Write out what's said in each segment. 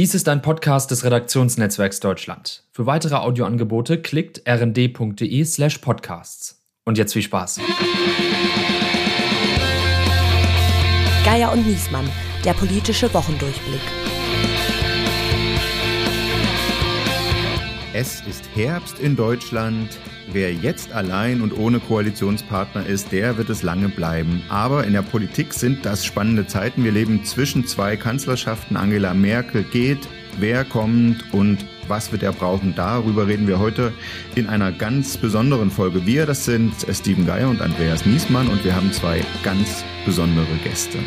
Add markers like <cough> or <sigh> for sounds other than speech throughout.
Dies ist ein Podcast des Redaktionsnetzwerks Deutschland. Für weitere Audioangebote klickt rnd.de slash podcasts. Und jetzt viel Spaß. Geier und Niesmann, der politische Wochendurchblick. Es ist Herbst in Deutschland. Wer jetzt allein und ohne Koalitionspartner ist, der wird es lange bleiben. Aber in der Politik sind das spannende Zeiten. Wir leben zwischen zwei Kanzlerschaften. Angela Merkel geht. Wer kommt und was wird er brauchen? Darüber reden wir heute in einer ganz besonderen Folge. Wir, das sind Steven Geier und Andreas Niesmann und wir haben zwei ganz besondere Gäste.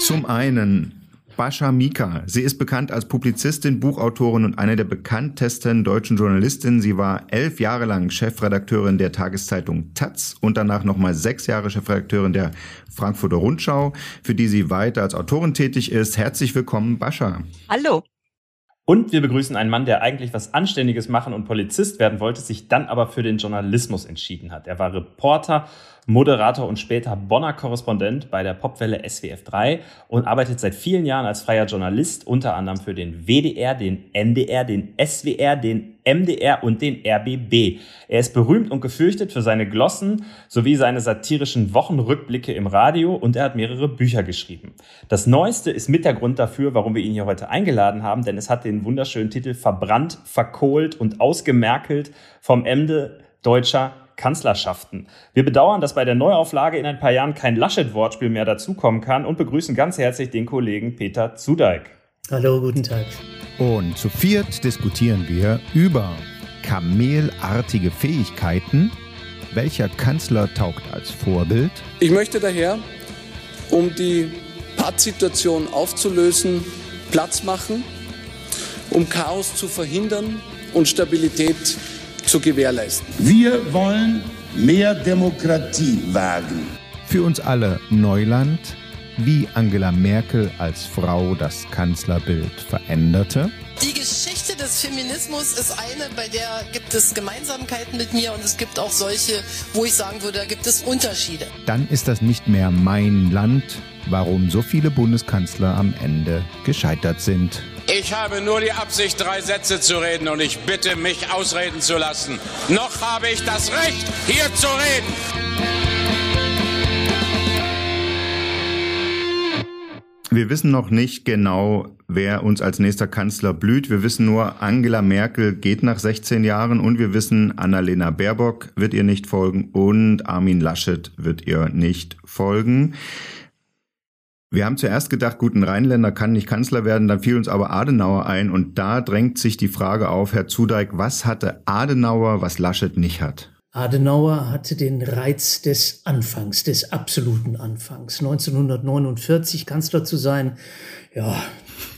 Zum einen Bascha Mika. Sie ist bekannt als Publizistin, Buchautorin und eine der bekanntesten deutschen Journalistinnen. Sie war elf Jahre lang Chefredakteurin der Tageszeitung Taz und danach nochmal sechs Jahre Chefredakteurin der Frankfurter Rundschau, für die sie weiter als Autorin tätig ist. Herzlich willkommen, Bascha. Hallo. Und wir begrüßen einen Mann, der eigentlich was Anständiges machen und Polizist werden wollte, sich dann aber für den Journalismus entschieden hat. Er war Reporter Moderator und später Bonner Korrespondent bei der Popwelle SWF 3 und arbeitet seit vielen Jahren als freier Journalist, unter anderem für den WDR, den NDR, den SWR, den MDR und den RBB. Er ist berühmt und gefürchtet für seine Glossen sowie seine satirischen Wochenrückblicke im Radio und er hat mehrere Bücher geschrieben. Das Neueste ist mit der Grund dafür, warum wir ihn hier heute eingeladen haben, denn es hat den wunderschönen Titel Verbrannt, verkohlt und ausgemerkelt vom Ende deutscher Kanzlerschaften. Wir bedauern, dass bei der Neuauflage in ein paar Jahren kein Laschet-Wortspiel mehr dazukommen kann und begrüßen ganz herzlich den Kollegen Peter Zudeik. Hallo, guten Tag. Und zu viert diskutieren wir über kamelartige Fähigkeiten. Welcher Kanzler taugt als Vorbild? Ich möchte daher, um die Pattsituation aufzulösen, Platz machen, um Chaos zu verhindern und Stabilität zu zu gewährleisten. Wir wollen mehr Demokratie wagen. Für uns alle Neuland, wie Angela Merkel als Frau das Kanzlerbild veränderte. Die Geschichte des Feminismus ist eine, bei der gibt es Gemeinsamkeiten mit mir und es gibt auch solche, wo ich sagen würde, da gibt es Unterschiede. Dann ist das nicht mehr mein Land, warum so viele Bundeskanzler am Ende gescheitert sind. Ich habe nur die Absicht, drei Sätze zu reden und ich bitte, mich ausreden zu lassen. Noch habe ich das Recht, hier zu reden. Wir wissen noch nicht genau, wer uns als nächster Kanzler blüht. Wir wissen nur, Angela Merkel geht nach 16 Jahren und wir wissen, Annalena Baerbock wird ihr nicht folgen und Armin Laschet wird ihr nicht folgen. Wir haben zuerst gedacht, gut, ein Rheinländer kann nicht Kanzler werden, dann fiel uns aber Adenauer ein und da drängt sich die Frage auf, Herr Zudeik, was hatte Adenauer, was Laschet nicht hat? Adenauer hatte den Reiz des Anfangs, des absoluten Anfangs. 1949 Kanzler zu sein, ja,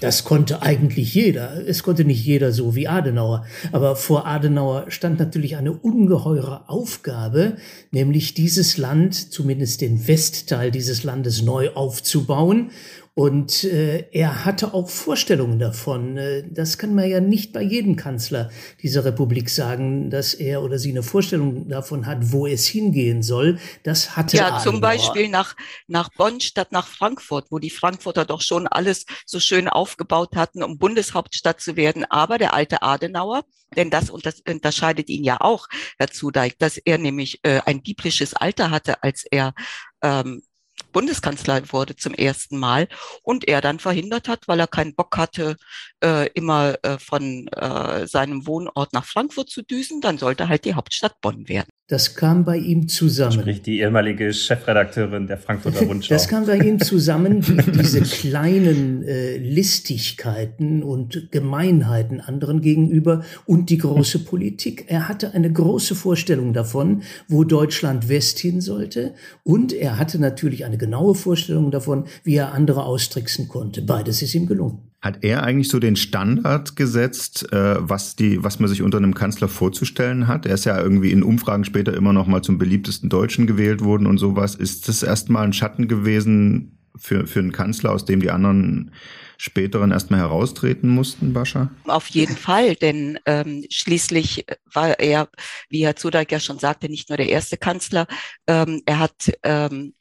das konnte eigentlich jeder. Es konnte nicht jeder so wie Adenauer. Aber vor Adenauer stand natürlich eine ungeheure Aufgabe, nämlich dieses Land, zumindest den Westteil dieses Landes neu aufzubauen und äh, er hatte auch Vorstellungen davon. Äh, das kann man ja nicht bei jedem Kanzler dieser Republik sagen, dass er oder sie eine Vorstellung davon hat, wo es hingehen soll. Das hatte Ja, Adenauer. zum Beispiel nach, nach Bonn statt nach Frankfurt, wo die Frankfurter doch schon alles so schön aufgebaut hatten, um Bundeshauptstadt zu werden. Aber der alte Adenauer, denn das, und das unterscheidet ihn ja auch, Herr Zudeik, dass er nämlich äh, ein biblisches Alter hatte, als er ähm, Bundeskanzler wurde zum ersten Mal und er dann verhindert hat, weil er keinen Bock hatte, äh, immer äh, von äh, seinem Wohnort nach Frankfurt zu düsen, dann sollte halt die Hauptstadt Bonn werden. Das kam bei ihm zusammen. Sprich die ehemalige Chefredakteurin der Frankfurter <laughs> Rundschau. Das kam bei ihm zusammen, die, diese kleinen äh, Listigkeiten und Gemeinheiten anderen gegenüber und die große Politik. Er hatte eine große Vorstellung davon, wo Deutschland West hin sollte und er hatte natürlich eine genaue Vorstellung davon, wie er andere austricksen konnte. Beides ist ihm gelungen. Hat er eigentlich so den Standard gesetzt, äh, was die, was man sich unter einem Kanzler vorzustellen hat? Er ist ja irgendwie in Umfragen später immer noch mal zum beliebtesten Deutschen gewählt worden und sowas. Ist das erstmal ein Schatten gewesen für, für einen Kanzler, aus dem die anderen späteren erstmal heraustreten mussten, Bascha? Auf jeden Fall, denn ähm, schließlich war er, wie Herr Zudeik ja schon sagte, nicht nur der erste Kanzler. Ähm, er hat ähm,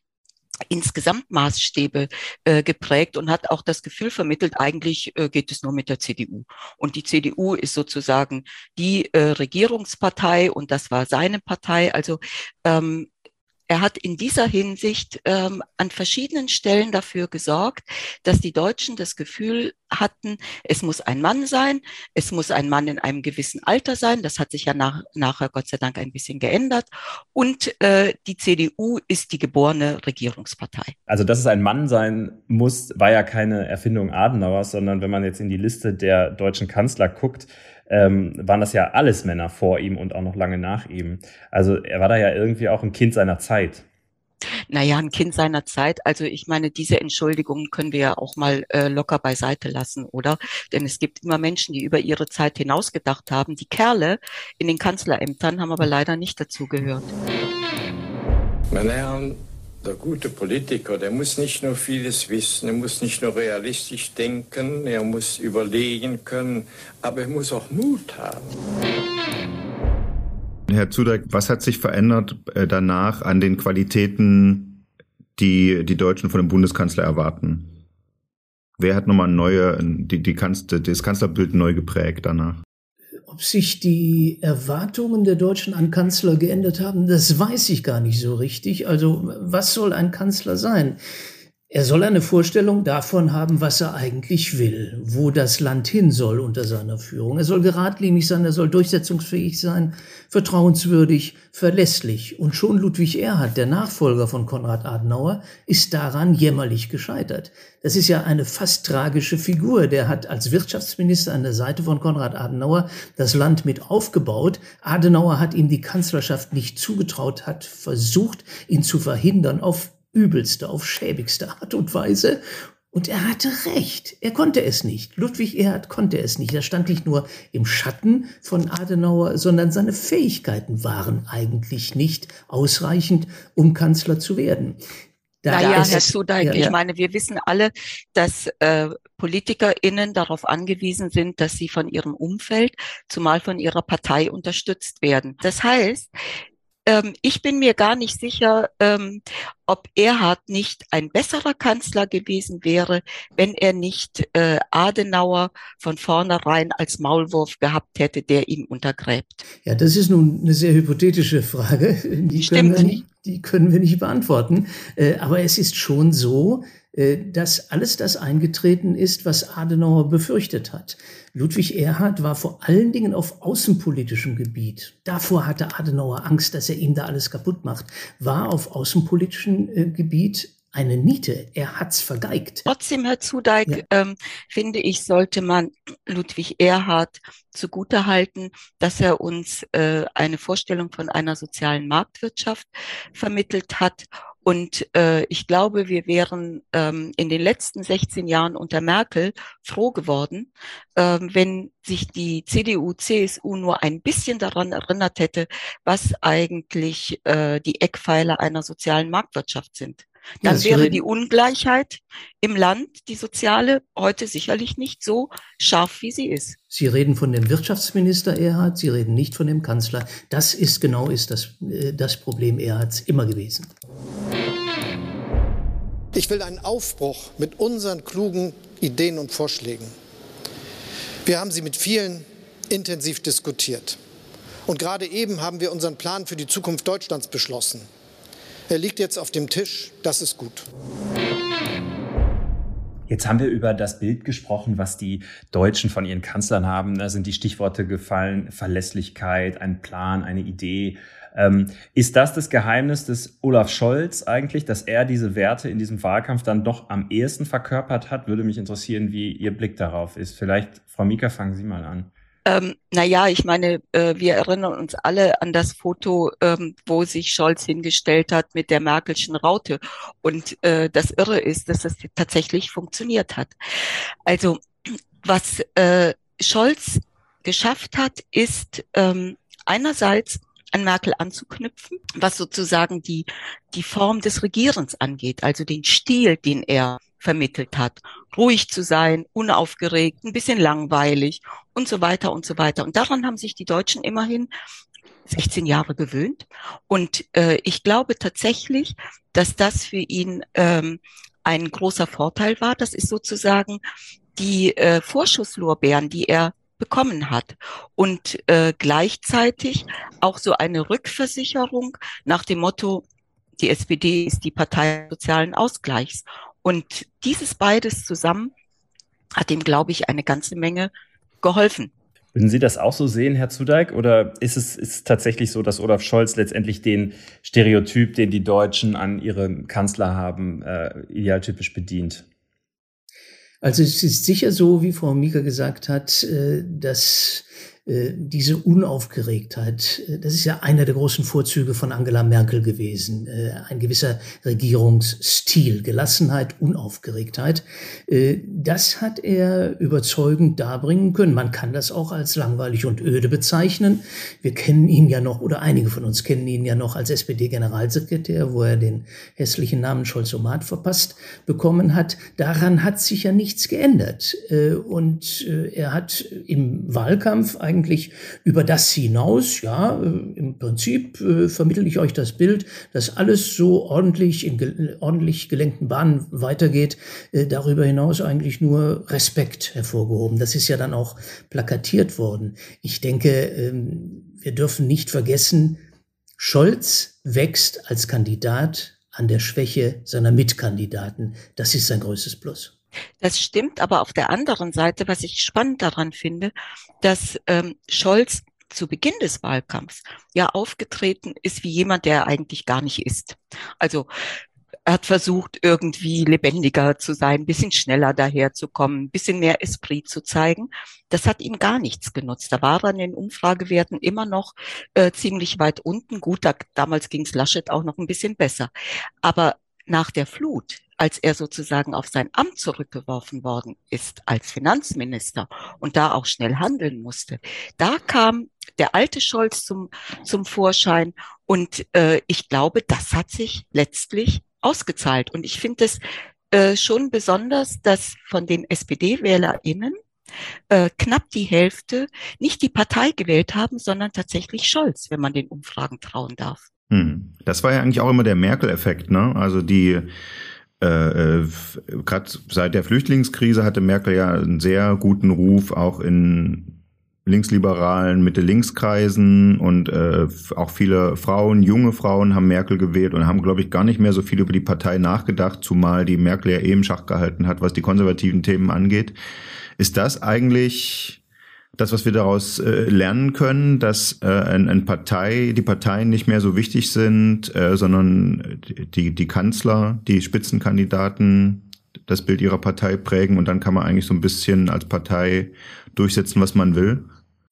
insgesamt Maßstäbe äh, geprägt und hat auch das Gefühl vermittelt, eigentlich äh, geht es nur mit der CDU. Und die CDU ist sozusagen die äh, Regierungspartei und das war seine Partei. Also ähm, er hat in dieser Hinsicht ähm, an verschiedenen Stellen dafür gesorgt, dass die Deutschen das Gefühl hatten, es muss ein Mann sein, es muss ein Mann in einem gewissen Alter sein. Das hat sich ja nach, nachher Gott sei Dank ein bisschen geändert. Und äh, die CDU ist die geborene Regierungspartei. Also, dass es ein Mann sein muss, war ja keine Erfindung Adenauers, sondern wenn man jetzt in die Liste der deutschen Kanzler guckt, ähm, waren das ja alles Männer vor ihm und auch noch lange nach ihm. Also er war da ja irgendwie auch ein Kind seiner Zeit. Naja, ein Kind seiner Zeit. Also ich meine, diese Entschuldigungen können wir ja auch mal äh, locker beiseite lassen, oder? Denn es gibt immer Menschen, die über ihre Zeit hinausgedacht haben. Die Kerle in den Kanzlerämtern haben aber leider nicht dazugehört. Meine Herren, der gute Politiker, der muss nicht nur vieles wissen, er muss nicht nur realistisch denken, er muss überlegen können, aber er muss auch Mut haben. Herr Zudeck, was hat sich verändert äh, danach an den Qualitäten, die die Deutschen von dem Bundeskanzler erwarten? Wer hat nochmal neue, die, die Kanzler, das Kanzlerbild neu geprägt danach? Ob sich die Erwartungen der Deutschen an Kanzler geändert haben, das weiß ich gar nicht so richtig. Also was soll ein Kanzler sein? Er soll eine Vorstellung davon haben, was er eigentlich will, wo das Land hin soll unter seiner Führung. Er soll geradlinig sein, er soll durchsetzungsfähig sein, vertrauenswürdig, verlässlich. Und schon Ludwig Erhard, der Nachfolger von Konrad Adenauer, ist daran jämmerlich gescheitert. Das ist ja eine fast tragische Figur. Der hat als Wirtschaftsminister an der Seite von Konrad Adenauer das Land mit aufgebaut. Adenauer hat ihm die Kanzlerschaft nicht zugetraut, hat versucht, ihn zu verhindern auf übelste, auf schäbigste Art und Weise. Und er hatte recht. Er konnte es nicht. Ludwig Erhard konnte es nicht. Er stand nicht nur im Schatten von Adenauer, sondern seine Fähigkeiten waren eigentlich nicht ausreichend, um Kanzler zu werden. Da naja, Herr Sudeik, ja, ja. ich meine, wir wissen alle, dass äh, PolitikerInnen darauf angewiesen sind, dass sie von ihrem Umfeld, zumal von ihrer Partei unterstützt werden. Das heißt, ähm, ich bin mir gar nicht sicher, ähm, ob Erhard nicht ein besserer Kanzler gewesen wäre, wenn er nicht äh, Adenauer von vornherein als Maulwurf gehabt hätte, der ihn untergräbt. Ja, das ist nun eine sehr hypothetische Frage. Die, Stimmt. können, wir nicht, die können wir nicht beantworten. Äh, aber es ist schon so, äh, dass alles das eingetreten ist, was Adenauer befürchtet hat. Ludwig Erhard war vor allen Dingen auf außenpolitischem Gebiet. Davor hatte Adenauer Angst, dass er ihm da alles kaputt macht. War auf außenpolitischem äh, Gebiet eine Niete. Er hat's vergeigt. Trotzdem, Herr Zudeik, ja. ähm, finde ich, sollte man Ludwig Erhard zugutehalten, dass er uns äh, eine Vorstellung von einer sozialen Marktwirtschaft vermittelt hat und äh, ich glaube, wir wären ähm, in den letzten 16 Jahren unter Merkel froh geworden, ähm, wenn sich die CDU, CSU nur ein bisschen daran erinnert hätte, was eigentlich äh, die Eckpfeiler einer sozialen Marktwirtschaft sind. Dann ja, wäre die Ungleichheit im Land, die soziale, heute sicherlich nicht so scharf, wie sie ist. Sie reden von dem Wirtschaftsminister Erhard, Sie reden nicht von dem Kanzler. Das ist genau ist das, äh, das Problem Erhards immer gewesen. Ich will einen Aufbruch mit unseren klugen Ideen und Vorschlägen. Wir haben sie mit vielen intensiv diskutiert. Und gerade eben haben wir unseren Plan für die Zukunft Deutschlands beschlossen. Er liegt jetzt auf dem Tisch. Das ist gut. Jetzt haben wir über das Bild gesprochen, was die Deutschen von ihren Kanzlern haben. Da sind die Stichworte gefallen, Verlässlichkeit, ein Plan, eine Idee, ähm, ist das das Geheimnis des Olaf Scholz eigentlich, dass er diese Werte in diesem Wahlkampf dann doch am ehesten verkörpert hat? Würde mich interessieren, wie Ihr Blick darauf ist. Vielleicht, Frau Mika, fangen Sie mal an. Ähm, naja, ich meine, äh, wir erinnern uns alle an das Foto, ähm, wo sich Scholz hingestellt hat mit der Merkelschen Raute. Und äh, das Irre ist, dass das tatsächlich funktioniert hat. Also was äh, Scholz geschafft hat, ist ähm, einerseits an Merkel anzuknüpfen, was sozusagen die, die Form des Regierens angeht, also den Stil, den er vermittelt hat. Ruhig zu sein, unaufgeregt, ein bisschen langweilig und so weiter und so weiter. Und daran haben sich die Deutschen immerhin 16 Jahre gewöhnt. Und äh, ich glaube tatsächlich, dass das für ihn ähm, ein großer Vorteil war. Das ist sozusagen die äh, Vorschusslorbeeren, die er bekommen hat und äh, gleichzeitig auch so eine Rückversicherung nach dem Motto, die SPD ist die Partei sozialen Ausgleichs. Und dieses beides zusammen hat ihm, glaube ich, eine ganze Menge geholfen. Würden Sie das auch so sehen, Herr Zudeik? Oder ist es ist tatsächlich so, dass Olaf Scholz letztendlich den Stereotyp, den die Deutschen an ihren Kanzler haben, äh, idealtypisch bedient? Also es ist sicher so, wie Frau Mika gesagt hat, äh, dass diese Unaufgeregtheit, äh, das ist ja einer der großen Vorzüge von Angela Merkel gewesen. Äh, ein gewisser Regierungsstil, Gelassenheit, Unaufgeregtheit. Das hat er überzeugend darbringen können. Man kann das auch als langweilig und öde bezeichnen. Wir kennen ihn ja noch, oder einige von uns kennen ihn ja noch als SPD-Generalsekretär, wo er den hässlichen Namen Scholz-Omat verpasst bekommen hat. Daran hat sich ja nichts geändert. Und er hat im Wahlkampf eigentlich eigentlich über das hinaus, ja, äh, im Prinzip äh, vermittle ich euch das Bild, dass alles so ordentlich in ge ordentlich gelenkten Bahnen weitergeht, äh, darüber hinaus eigentlich nur Respekt hervorgehoben. Das ist ja dann auch plakatiert worden. Ich denke, ähm, wir dürfen nicht vergessen, Scholz wächst als Kandidat an der Schwäche seiner Mitkandidaten. Das ist sein größtes Plus. Das stimmt, aber auf der anderen Seite, was ich spannend daran finde, dass ähm, Scholz zu Beginn des Wahlkampfs ja aufgetreten ist wie jemand, der eigentlich gar nicht ist. Also er hat versucht, irgendwie lebendiger zu sein, ein bisschen schneller daherzukommen, ein bisschen mehr Esprit zu zeigen. Das hat ihm gar nichts genutzt. Da war er in den Umfragewerten immer noch äh, ziemlich weit unten. Gut, da, damals ging es Laschet auch noch ein bisschen besser. Aber nach der Flut als er sozusagen auf sein Amt zurückgeworfen worden ist als Finanzminister und da auch schnell handeln musste, da kam der alte Scholz zum, zum Vorschein und äh, ich glaube, das hat sich letztlich ausgezahlt. Und ich finde es äh, schon besonders, dass von den SPD-WählerInnen äh, knapp die Hälfte nicht die Partei gewählt haben, sondern tatsächlich Scholz, wenn man den Umfragen trauen darf. Hm. Das war ja eigentlich auch immer der Merkel-Effekt, ne? Also die äh, äh gerade seit der Flüchtlingskrise hatte Merkel ja einen sehr guten Ruf, auch in linksliberalen Mitte-Links-Kreisen und äh, auch viele Frauen, junge Frauen haben Merkel gewählt und haben, glaube ich, gar nicht mehr so viel über die Partei nachgedacht, zumal die Merkel ja eben Schach gehalten hat, was die konservativen Themen angeht. Ist das eigentlich das, was wir daraus äh, lernen können, dass äh, ein, ein Partei, die Parteien nicht mehr so wichtig sind, äh, sondern die, die Kanzler, die Spitzenkandidaten das Bild ihrer Partei prägen und dann kann man eigentlich so ein bisschen als Partei durchsetzen, was man will?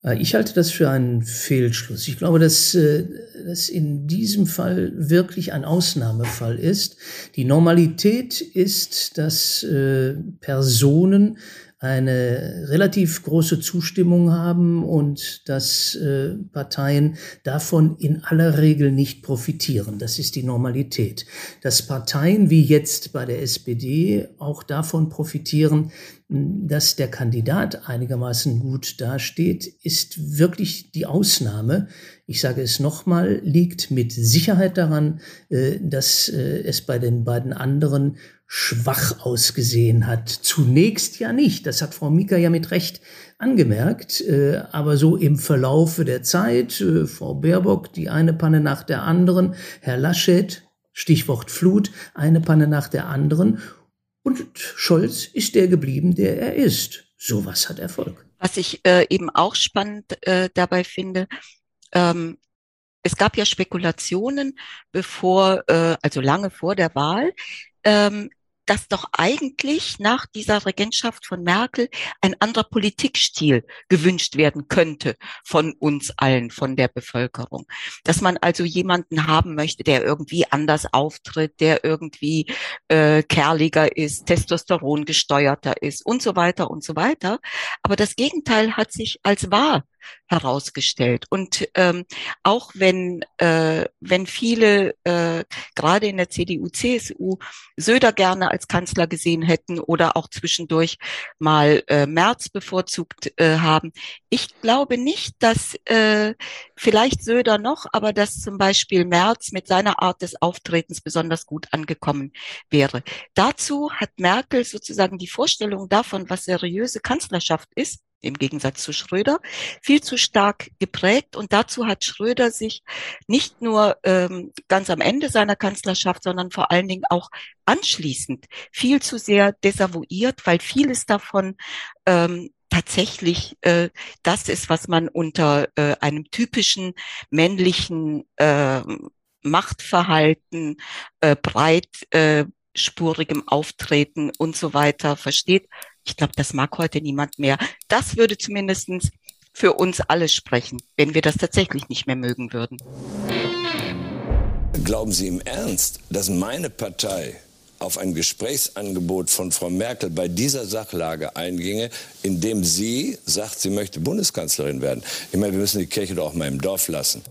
Äh, ich halte das für einen Fehlschluss. Ich glaube, dass äh, das in diesem Fall wirklich ein Ausnahmefall ist. Die Normalität ist, dass äh, Personen eine relativ große Zustimmung haben und dass äh, Parteien davon in aller Regel nicht profitieren. Das ist die Normalität. Dass Parteien wie jetzt bei der SPD auch davon profitieren, dass der Kandidat einigermaßen gut dasteht, ist wirklich die Ausnahme. Ich sage es nochmal, liegt mit Sicherheit daran, äh, dass äh, es bei den beiden anderen schwach ausgesehen hat. Zunächst ja nicht, das hat Frau Mika ja mit Recht angemerkt, äh, aber so im Verlaufe der Zeit, Frau Baerbock die eine Panne nach der anderen, Herr Laschet, Stichwort Flut, eine Panne nach der anderen und Scholz ist der geblieben, der er ist. Sowas hat Erfolg. Was ich äh, eben auch spannend äh, dabei finde, ähm, es gab ja Spekulationen, bevor, äh, also lange vor der Wahl, ähm, dass doch eigentlich nach dieser Regentschaft von Merkel ein anderer Politikstil gewünscht werden könnte von uns allen, von der Bevölkerung. Dass man also jemanden haben möchte, der irgendwie anders auftritt, der irgendwie äh, kerliger ist, Testosteron gesteuerter ist und so weiter und so weiter. Aber das Gegenteil hat sich als wahr herausgestellt. Und ähm, auch wenn, äh, wenn viele, äh, gerade in der CDU, CSU, Söder gerne als Kanzler gesehen hätten oder auch zwischendurch mal äh, Merz bevorzugt äh, haben, ich glaube nicht, dass äh, vielleicht Söder noch, aber dass zum Beispiel Merz mit seiner Art des Auftretens besonders gut angekommen wäre. Dazu hat Merkel sozusagen die Vorstellung davon, was seriöse Kanzlerschaft ist, im Gegensatz zu Schröder, viel zu stark geprägt. Und dazu hat Schröder sich nicht nur ähm, ganz am Ende seiner Kanzlerschaft, sondern vor allen Dingen auch anschließend viel zu sehr desavouiert, weil vieles davon ähm, tatsächlich äh, das ist, was man unter äh, einem typischen männlichen äh, Machtverhalten, äh, breit äh, spurigem Auftreten und so weiter versteht. Ich glaube, das mag heute niemand mehr. Das würde zumindestens für uns alle sprechen, wenn wir das tatsächlich nicht mehr mögen würden. Glauben Sie im Ernst, dass meine Partei auf ein Gesprächsangebot von Frau Merkel bei dieser Sachlage einginge, indem sie sagt, sie möchte Bundeskanzlerin werden? Ich meine, wir müssen die Kirche doch auch mal im Dorf lassen.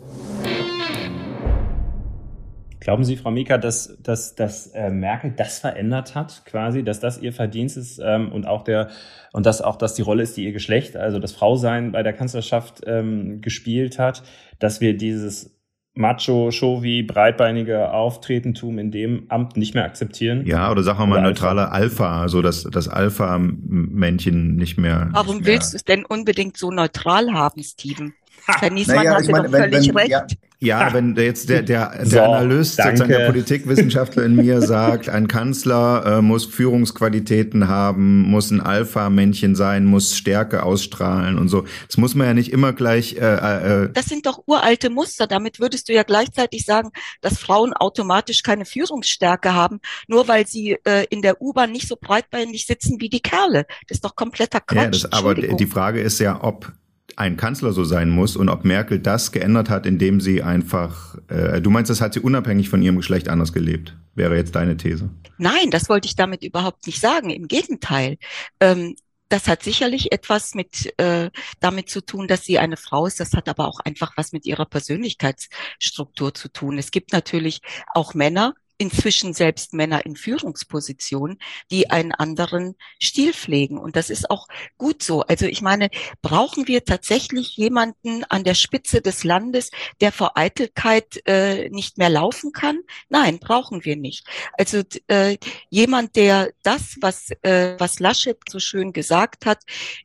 Glauben Sie, Frau Mika, dass, dass, dass äh, Merkel das verändert hat, quasi, dass das ihr Verdienst ist ähm, und auch der und dass auch das die Rolle ist, die ihr Geschlecht, also das Frausein bei der Kanzlerschaft ähm, gespielt hat, dass wir dieses Macho, Shovi, breitbeinige Auftretentum in dem Amt nicht mehr akzeptieren. Ja, oder sagen wir mal neutraler Alpha, also das, das Alpha-Männchen nicht mehr. Warum nicht mehr. willst du es denn unbedingt so neutral haben, Steven? <laughs> Herr Niesmann Naja, hatte ich meine, doch wenn- völlig wenn- recht. ja. Ja, wenn jetzt der, der, der So, Analyst, danke. sozusagen der Politikwissenschaftler in mir <laughs> sagt, ein Kanzler äh, muss Führungsqualitäten haben, muss ein Alpha-Männchen sein, muss Stärke ausstrahlen und so. Das muss man ja nicht immer gleich äh, äh, Das sind doch uralte Muster. Damit würdest du ja gleichzeitig sagen, dass Frauen automatisch keine Führungsstärke haben, nur weil sie äh, in der U-Bahn nicht so breitbeinig sitzen wie die Kerle. Das ist doch kompletter Quatsch. Ja, das, aber die Frage ist ja, ob ein Kanzler so sein muss und ob Merkel das geändert hat, indem sie einfach, äh, du meinst, das hat sie unabhängig von ihrem Geschlecht anders gelebt, wäre jetzt deine These. Nein, das wollte ich damit überhaupt nicht sagen. Im Gegenteil. Ähm, das hat sicherlich etwas mit äh, damit zu tun, dass sie eine Frau ist. Das hat aber auch einfach was mit ihrer Persönlichkeitsstruktur zu tun. Es gibt natürlich auch Männer, inzwischen selbst Männer in Führungspositionen, die einen anderen Stil pflegen. Und das ist auch gut so. Also ich meine, brauchen wir tatsächlich jemanden an der Spitze des Landes, der vor Eitelkeit äh, nicht mehr laufen kann? Nein, brauchen wir nicht. Also äh, jemand, der das, was, äh, was Laschet so schön gesagt hat,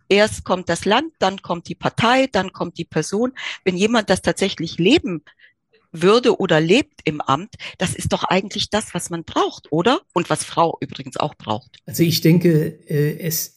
erst kommt das Land, dann kommt die Partei, dann kommt die Person. Wenn jemand das tatsächlich leben würde oder lebt im Amt, das ist doch eigentlich das, was man braucht, oder? Und was Frau übrigens auch braucht. Also ich denke, äh, es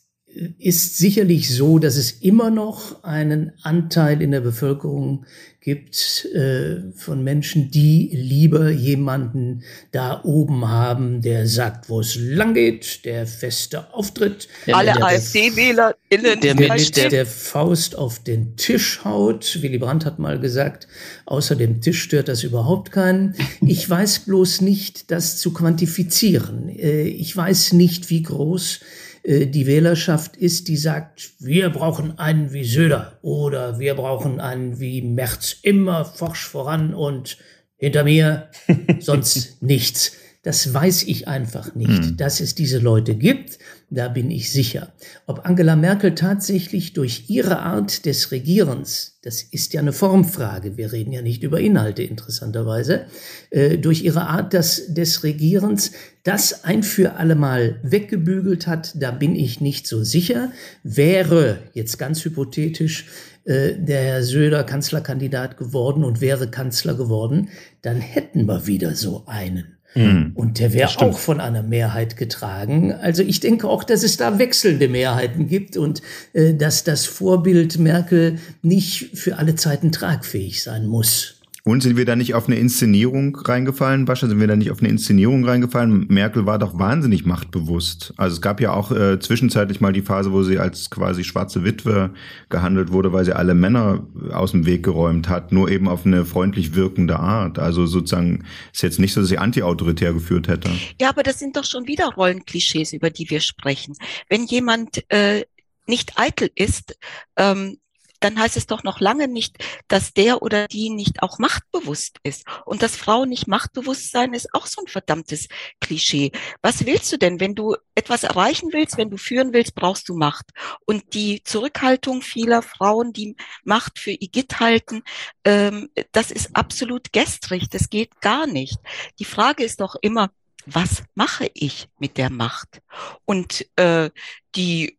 ist sicherlich so, dass es immer noch einen Anteil in der Bevölkerung gibt äh, von Menschen, die lieber jemanden da oben haben, der sagt, wo es lang geht, der feste Auftritt, Alle der, AfD-WählerInnen, der, die mit der Faust auf den Tisch haut. Willy Brandt hat mal gesagt, außer dem Tisch stört das überhaupt keinen. Ich weiß bloß nicht, das zu quantifizieren. Äh, Ich weiß nicht, wie groß die Wählerschaft ist, die sagt, wir brauchen einen wie Söder oder wir brauchen einen wie Merz, immer forsch voran und hinter mir <laughs> sonst nichts. Das weiß ich einfach nicht. Hm. Dass es diese Leute gibt, da bin ich sicher. Ob Angela Merkel tatsächlich durch ihre Art des Regierens, das ist ja eine Formfrage, wir reden ja nicht über Inhalte interessanterweise, äh, durch ihre Art des, des Regierens das ein für allemal weggebügelt hat, da bin ich nicht so sicher. Wäre jetzt ganz hypothetisch äh, der Herr Söder Kanzlerkandidat geworden und wäre Kanzler geworden, dann hätten wir wieder so einen. Hm. Und der wäre auch von einer Mehrheit getragen. Also ich denke auch, dass es da wechselnde Mehrheiten gibt und äh, dass das Vorbild Merkel nicht für alle Zeiten tragfähig sein muss. Und sind wir da nicht auf eine Inszenierung reingefallen, Bascha? Sind wir da nicht auf eine Inszenierung reingefallen? Merkel war doch wahnsinnig machtbewusst. Also es gab ja auch äh, zwischenzeitlich mal die Phase, wo sie als quasi schwarze Witwe gehandelt wurde, weil sie alle Männer aus dem Weg geräumt hat, nur eben auf eine freundlich wirkende Art. Also sozusagen ist jetzt nicht so, dass sie antiautoritär geführt hätte. Ja, aber das sind doch schon wieder Rollenklischees, über die wir sprechen. Wenn jemand äh, nicht eitel ist, ähm, dann heißt es doch noch lange nicht, dass der oder die nicht auch machtbewusst ist. Und dass Frauen nicht machtbewusst sein, ist auch so ein verdammtes Klischee. Was willst du denn, wenn du etwas erreichen willst, wenn du führen willst, brauchst du Macht. Und die Zurückhaltung vieler Frauen, die Macht für Igitt halten, ähm, das ist absolut gestrig. Das geht gar nicht. Die Frage ist doch immer, was mache ich mit der Macht? Und äh, die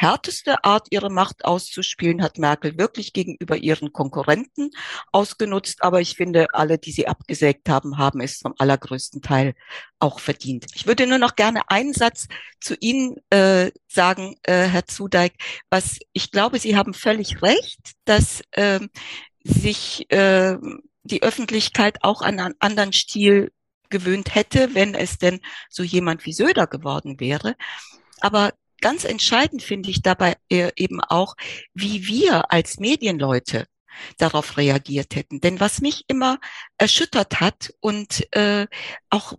härteste Art, ihre Macht auszuspielen, hat Merkel wirklich gegenüber ihren Konkurrenten ausgenutzt. Aber ich finde, alle, die sie abgesägt haben, haben es zum allergrößten Teil auch verdient. Ich würde nur noch gerne einen Satz zu Ihnen äh, sagen, äh, Herr Zudeik, was ich glaube, Sie haben völlig recht, dass äh, sich äh, die Öffentlichkeit auch an einen anderen Stil gewöhnt hätte, wenn es denn so jemand wie Söder geworden wäre. Aber ganz entscheidend finde ich dabei äh, eben auch, wie wir als Medienleute darauf reagiert hätten. Denn was mich immer erschüttert hat und äh, auch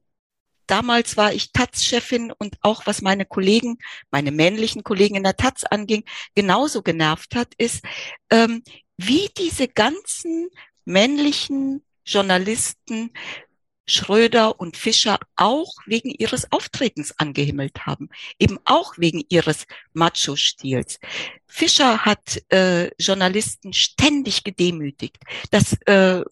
damals war ich Taz-Chefin und auch was meine Kollegen, meine männlichen Kollegen in der Taz anging, genauso genervt hat, ist, ähm, wie diese ganzen männlichen Journalisten Schröder und Fischer auch wegen ihres Auftretens angehimmelt haben, eben auch wegen ihres Macho-Stils. Fischer hat äh, Journalisten ständig gedemütigt. Das äh,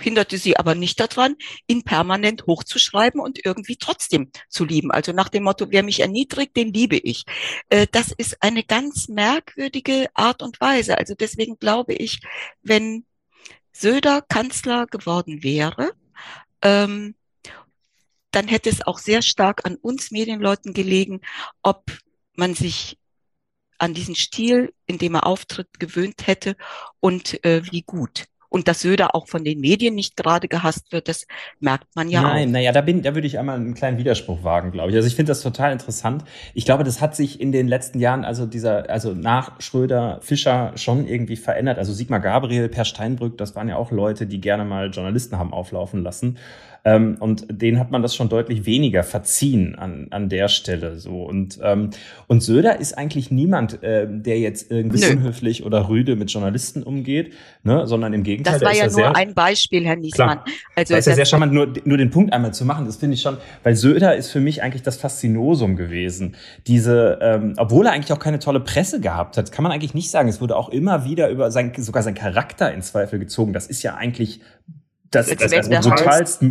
hinderte sie aber nicht daran, ihn permanent hochzuschreiben und irgendwie trotzdem zu lieben. Also nach dem Motto, wer mich erniedrigt, den liebe ich. Äh, das ist eine ganz merkwürdige Art und Weise. Also deswegen glaube ich, wenn Söder Kanzler geworden wäre, ähm, dann hätte es auch sehr stark an uns Medienleuten gelegen, ob man sich an diesen Stil, in dem er auftritt, gewöhnt hätte und äh, wie gut. Und dass Söder auch von den Medien nicht gerade gehasst wird, das merkt man ja Nein, auch. Nein, naja, da, bin, da würde ich einmal einen kleinen Widerspruch wagen, glaube ich. Also ich finde das total interessant. Ich glaube, das hat sich in den letzten Jahren, also dieser, also nach Schröder, Fischer schon irgendwie verändert. Also Sigmar Gabriel, Per Steinbrück, das waren ja auch Leute, die gerne mal Journalisten haben auflaufen lassen. Ähm, und denen hat man das schon deutlich weniger verziehen an, an der Stelle. So. Und, ähm, und Söder ist eigentlich niemand, äh, der jetzt irgendwie Nö. unhöflich oder rüde mit Journalisten umgeht, ne? sondern im Gegenteil. Das war ja nur ein Beispiel, Herr Niesmann. Klar, also das ist ja sehr charmant, nur, nur den Punkt einmal zu machen, das finde ich schon, weil Söder ist für mich eigentlich das Faszinosum gewesen. Diese, ähm, obwohl er eigentlich auch keine tolle Presse gehabt hat, kann man eigentlich nicht sagen. Es wurde auch immer wieder über sein, sogar sein Charakter in Zweifel gezogen. Das ist ja eigentlich das, das, das, das brutalst,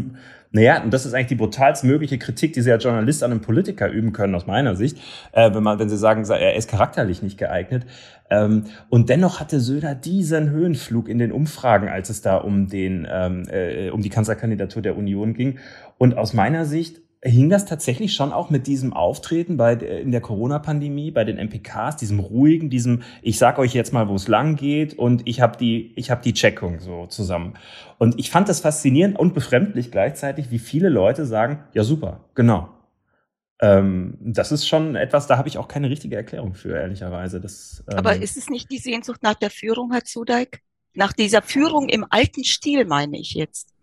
naja, und das ist eigentlich die brutalst mögliche Kritik, die sie als Journalist an einem Politiker üben können, aus meiner Sicht, äh, wenn man, wenn sie sagen, er ist charakterlich nicht geeignet. Ähm, und dennoch hatte Söder diesen Höhenflug in den Umfragen, als es da um den, ähm, äh, um die Kanzlerkandidatur der Union ging. Und aus meiner Sicht hing das tatsächlich schon auch mit diesem Auftreten bei in der Corona-Pandemie, bei den MPKs, diesem ruhigen, diesem ich sag euch jetzt mal, wo es lang geht und ich habe die ich habe die Checkung so zusammen. Und ich fand das faszinierend und befremdlich gleichzeitig, wie viele Leute sagen, ja super, genau. Ähm, das ist schon etwas, da habe ich auch keine richtige Erklärung für, ehrlicherweise. Das, ähm Aber ist es nicht die Sehnsucht nach der Führung, Herr Zudeik? Nach dieser Führung im alten Stil, meine ich jetzt.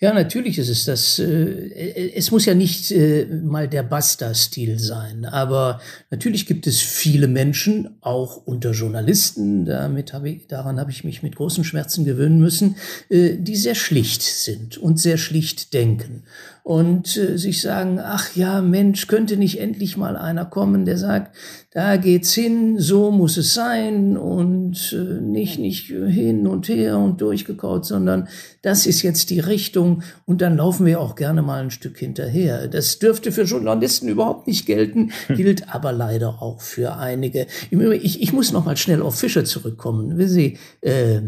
Ja, natürlich ist es das. Äh, es muss ja nicht äh, mal der Basta-Stil sein, aber natürlich gibt es viele Menschen, auch unter Journalisten, damit habe ich, daran habe ich mich mit großen Schmerzen gewöhnen müssen, äh, die sehr schlicht sind und sehr schlicht denken und äh, sich sagen, ach ja, Mensch, könnte nicht endlich mal einer kommen, der sagt, da geht's hin, so muss es sein und äh, nicht nicht hin und her und durchgekaut, sondern das ist jetzt die Richtung und dann laufen wir auch gerne mal ein Stück hinterher. Das dürfte für Journalisten überhaupt nicht gelten, hm. gilt aber leider auch für einige. Ich, ich muss noch mal schnell auf Fischer zurückkommen. Wissen Sie, äh,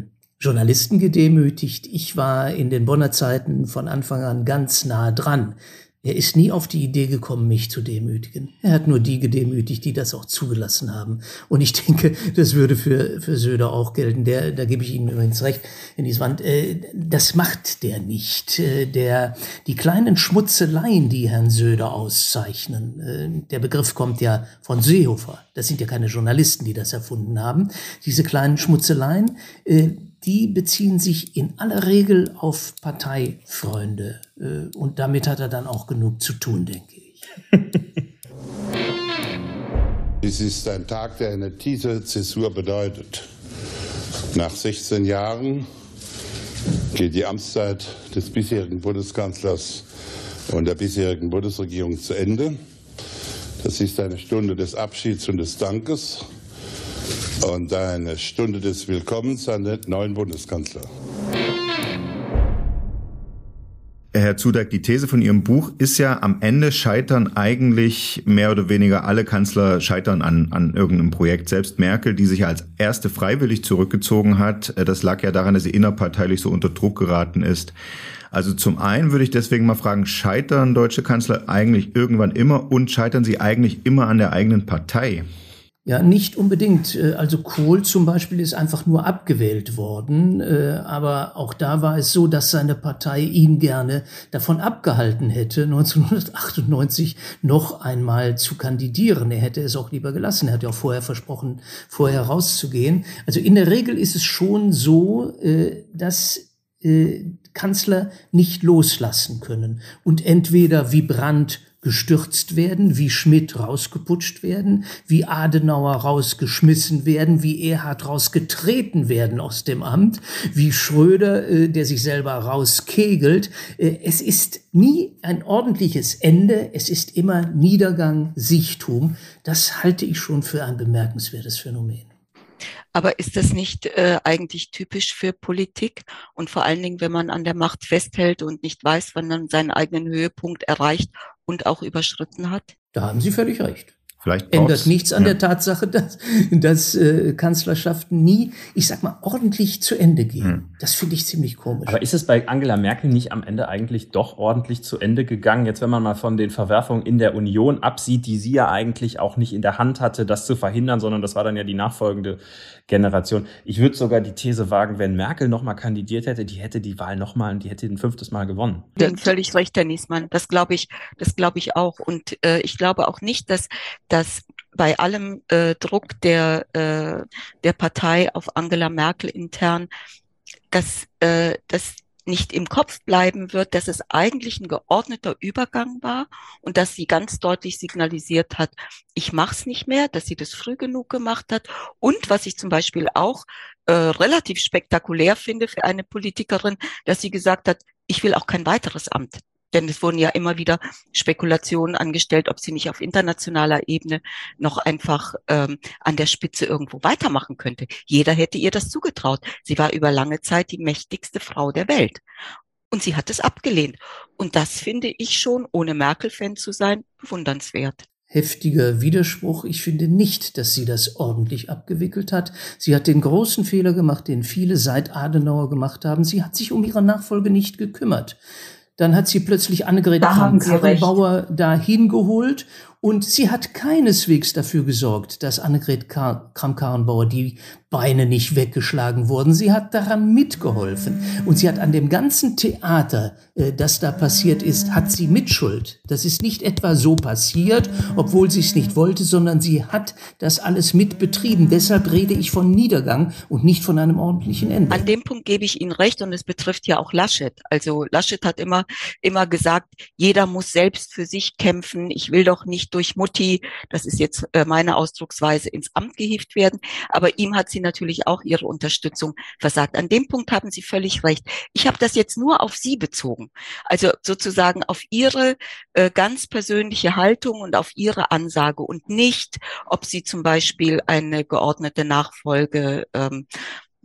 Journalisten gedemütigt. Ich war in den Bonner Zeiten von Anfang an ganz nah dran. Er ist nie auf die Idee gekommen, mich zu demütigen. Er hat nur die gedemütigt, die das auch zugelassen haben. Und ich <laughs> denke, das würde für, für Söder auch gelten. Der, da gebe ich Ihnen übrigens recht, in die Wand. Äh, das macht der nicht. Äh, der, die kleinen Schmutzeleien, die Herrn Söder auszeichnen, äh, der Begriff kommt ja von Seehofer. Das sind ja keine Journalisten, die das erfunden haben. Diese kleinen Schmutzeleien, äh, die beziehen sich in aller Regel auf Parteifreunde. Äh, und damit hat er dann auch genug zu tun, denke ich. <laughs> Es ist ein Tag, der eine tiefe Zäsur bedeutet. Nach 16 Jahren geht die Amtszeit des bisherigen Bundeskanzlers und der bisherigen Bundesregierung zu Ende. Das ist eine Stunde des Abschieds und des Dankes und eine Stunde des Willkommens an den neuen Bundeskanzler. Herr Zudeck, die These von Ihrem Buch ist ja, am Ende scheitern eigentlich mehr oder weniger alle Kanzler scheitern an, an irgendeinem Projekt. Selbst Merkel, die sich als erste freiwillig zurückgezogen hat, äh, das lag ja daran, dass sie innerparteilich so unter Druck geraten ist. Also zum einen würde ich deswegen mal fragen, scheitern deutsche Kanzler eigentlich irgendwann immer und scheitern sie eigentlich immer an der eigenen Partei? Ja, nicht unbedingt. Äh, also Kohl zum Beispiel ist einfach nur abgewählt worden, äh, aber auch da war es so, dass seine Partei ihn gerne davon abgehalten hätte, <laughs> 1998 noch einmal zu kandidieren. Er hätte es auch lieber gelassen. Er hat ja auch vorher versprochen, vorher rauszugehen. Also in der Regel ist es schon so, äh, dass Kanzler nicht loslassen können und entweder wie Brandt gestürzt werden, wie Schmidt rausgeputscht werden, wie Adenauer rausgeschmissen werden, wie Erhard rausgetreten werden aus dem Amt, wie Schröder, äh, der sich selber rauskegelt. Äh, es ist nie ein ordentliches Ende, es ist immer Niedergang, Sichtum. Das halte ich schon für ein bemerkenswertes Phänomen. Aber ist das nicht äh, eigentlich typisch für Politik? Und vor allen Dingen, wenn man an der Macht festhält und nicht weiß, wann man seinen eigenen Höhepunkt erreicht und auch überschritten hat? Da haben Sie völlig recht. Vielleicht ändert nichts an ja. der Tatsache, <laughs> dass, dass äh, Kanzlerschaften nie, ich sag mal, ordentlich zu Ende gehen. Hm. Das finde ich ziemlich komisch. Aber ist es bei Angela Merkel nicht am Ende eigentlich doch ordentlich zu Ende gegangen? Jetzt, wenn man mal von den Verwerfungen in der Union absieht, die sie ja eigentlich auch nicht in der Hand hatte, das zu verhindern, sondern das war dann ja die nachfolgende Generation. Ich würde sogar die These wagen, wenn Merkel nochmal kandidiert hätte, die hätte die Wahl nochmal, die hätte ein fünftes Mal gewonnen. Den völlig recht, Herr Niesmann. Das glaube ich, das ich auch. Und äh, ich glaube auch nicht, dass, dass bei allem äh, Druck der, äh, der Partei auf Angela Merkel intern, dass, äh, dass nicht im Kopf bleiben wird, dass es eigentlich ein geordneter Übergang war und dass sie ganz deutlich signalisiert hat, ich mach's nicht mehr, dass sie das früh genug gemacht hat und was ich zum Beispiel auch äh, relativ spektakulär finde für eine Politikerin, dass sie gesagt hat, ich will auch kein weiteres Amt. Denn es wurden ja immer wieder Spekulationen angestellt, ob sie nicht auf internationaler Ebene noch einfach ähm, an der Spitze irgendwo weitermachen könnte. Jeder hätte ihr das zugetraut. Sie war über lange Zeit die mächtigste Frau der Welt. Und sie hat es abgelehnt. Und das finde ich schon, ohne Merkel-Fan zu sein, bewundernswert heftiger Widerspruch. Ich finde nicht, dass sie das ordentlich abgewickelt hat. Sie hat den großen Fehler gemacht, den viele seit Adenauer gemacht haben. Sie hat sich um ihre Nachfolge nicht gekümmert. Dann hat sie plötzlich Annegret Kramp-Karrenbauer dahin geholt und sie hat keineswegs dafür gesorgt, dass Annegret Kramp-Karrenbauer die Beine nicht weggeschlagen wurden. Sie hat daran mitgeholfen. Und sie hat an dem ganzen Theater, äh, das da passiert ist, hat sie Mitschuld. Das ist nicht etwa so passiert, obwohl sie es nicht wollte, sondern sie hat das alles mitbetrieben. Deshalb rede ich von Niedergang und nicht von einem ordentlichen Ende. An dem Punkt gebe ich Ihnen recht und es betrifft ja auch Laschet. Also Laschet hat immer, immer gesagt, jeder muss selbst für sich kämpfen. Ich will doch nicht durch Mutti, das ist jetzt äh, meine Ausdrucksweise, ins Amt gehievt werden. Aber ihm hat sie natürlich auch ihre Unterstützung versagt. An dem Punkt haben Sie völlig recht. Ich habe das jetzt nur auf Sie bezogen. Also sozusagen auf Ihre äh, ganz persönliche Haltung und auf Ihre Ansage und nicht, ob Sie zum Beispiel eine geordnete Nachfolge ähm,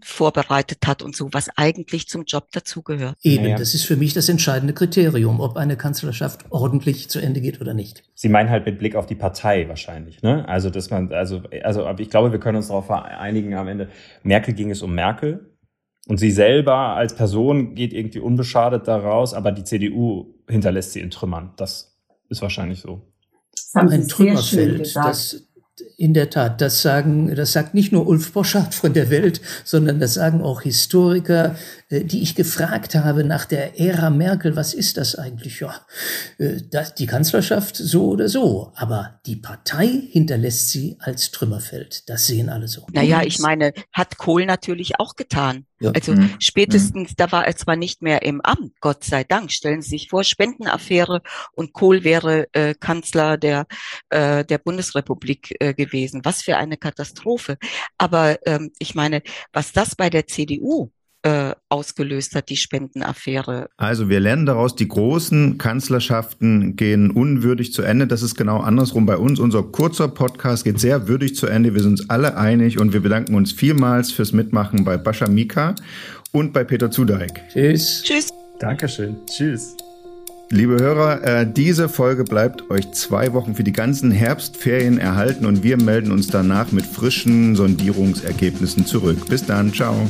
vorbereitet hat und so, was eigentlich zum Job dazugehört. Eben, naja. das ist für mich das entscheidende Kriterium, ob eine Kanzlerschaft ordentlich zu Ende geht oder nicht. Sie meinen halt mit Blick auf die Partei wahrscheinlich, ne? Also, dass man, also, also, aber ich glaube, wir können uns darauf einigen am Ende. Merkel ging es um Merkel. Und sie selber als Person geht irgendwie unbeschadet daraus, aber die CDU hinterlässt sie in Trümmern. Das ist wahrscheinlich so. Ein Trümmerfeld, das, in der Tat, das sagen, das sagt nicht nur Ulf Boschart von der Welt, sondern das sagen auch Historiker, äh, die ich gefragt habe nach der Ära Merkel, was ist das eigentlich? Ja, äh, die Kanzlerschaft so oder so, aber die Partei hinterlässt sie als Trümmerfeld. Das sehen alle so. Naja, ich meine, hat Kohl natürlich auch getan. Ja. Also mhm. spätestens, da war er zwar nicht mehr im Amt, Gott sei Dank. Stellen Sie sich vor, Spendenaffäre und Kohl wäre äh, Kanzler der, äh, der Bundesrepublik äh, gewesen. Was für eine Katastrophe. Aber ähm, ich meine, was das bei der CDU äh, ausgelöst hat, die Spendenaffäre. Also wir lernen daraus, die großen Kanzlerschaften gehen unwürdig zu Ende. Das ist genau andersrum bei uns. Unser kurzer Podcast geht sehr würdig zu Ende. Wir sind uns alle einig und wir bedanken uns vielmals fürs Mitmachen bei Bascha Mika und bei Peter Zudeik. Tschüss. Tschüss. Dankeschön. Tschüss. Liebe Hörer, äh, diese Folge bleibt euch zwei Wochen für die ganzen Herbstferien erhalten und wir melden uns danach mit frischen Sondierungsergebnissen zurück. Bis dann, ciao.